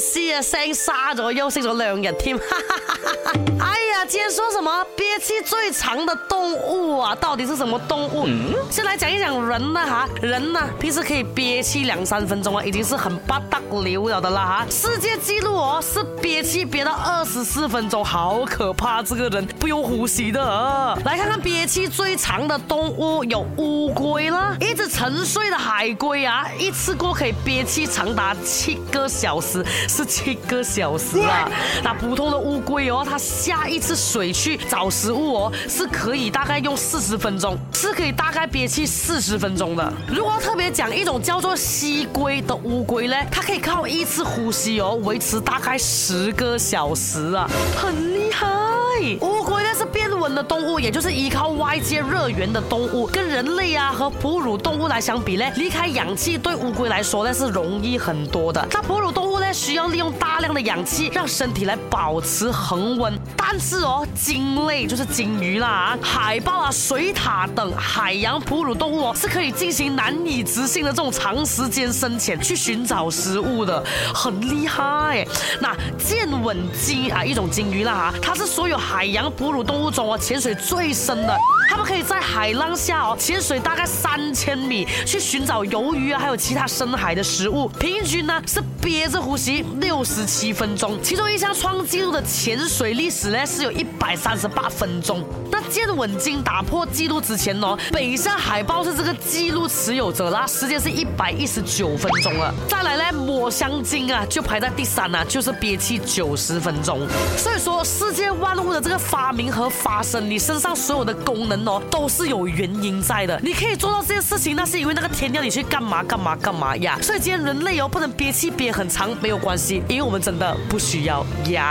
声沙咗，休息咗两日添。哎呀，今天说什么？憋气最长的动物啊，到底是什么动物？先来讲一讲人啊、哈，人啊、平时可以憋气两三分钟啊，已经是很不道牛了的啦，哈。世界纪录哦，是憋气憋到二十四分钟，好可怕！这个人不用呼吸的。啊。来看看憋气最长的动物，有乌龟啦，一只沉睡的海龟啊，一次过可以憋气长达七个小时。是七个小时啊！那普通的乌龟哦，它下一次水去找食物哦，是可以大概用四十分钟，是可以大概憋气四十分钟的。如果特别讲一种叫做吸龟的乌龟呢，它可以靠一次呼吸哦，维持大概十个小时啊，很厉害。乌龟。温的动物，也就是依靠外界热源的动物，跟人类啊和哺乳动物来相比呢，离开氧气对乌龟来说呢是容易很多的。那哺乳动物呢，需要利用大量的氧气，让身体来保持恒温。但是哦，鲸类就是鲸鱼啦、海豹啊、水獭等海洋哺乳动物哦，是可以进行难以置信的这种长时间深潜去寻找食物的，很厉害。那剑吻鲸啊，一种鲸鱼啦哈，它是所有海洋哺乳动物中。我潜水最深的。他们可以在海浪下哦潜水大概三千米去寻找鱿鱼啊，还有其他深海的食物。平均呢是憋着呼吸六十七分钟，其中一项创纪录的潜水历史呢是有一百三十八分钟。那健稳鲸打破纪录之前呢，北向海豹是这个记录持有者啦，时间是一百一十九分钟了。再来呢，抹香鲸啊就排在第三呢，就是憋气九十分钟。所以说，世界万物的这个发明和发生，你身上所有的功能。哦，都是有原因在的。你可以做到这件事情，那是因为那个天要你去干嘛干嘛干嘛呀。所以今天人类哦，不能憋气憋很长没有关系，因为我们真的不需要压。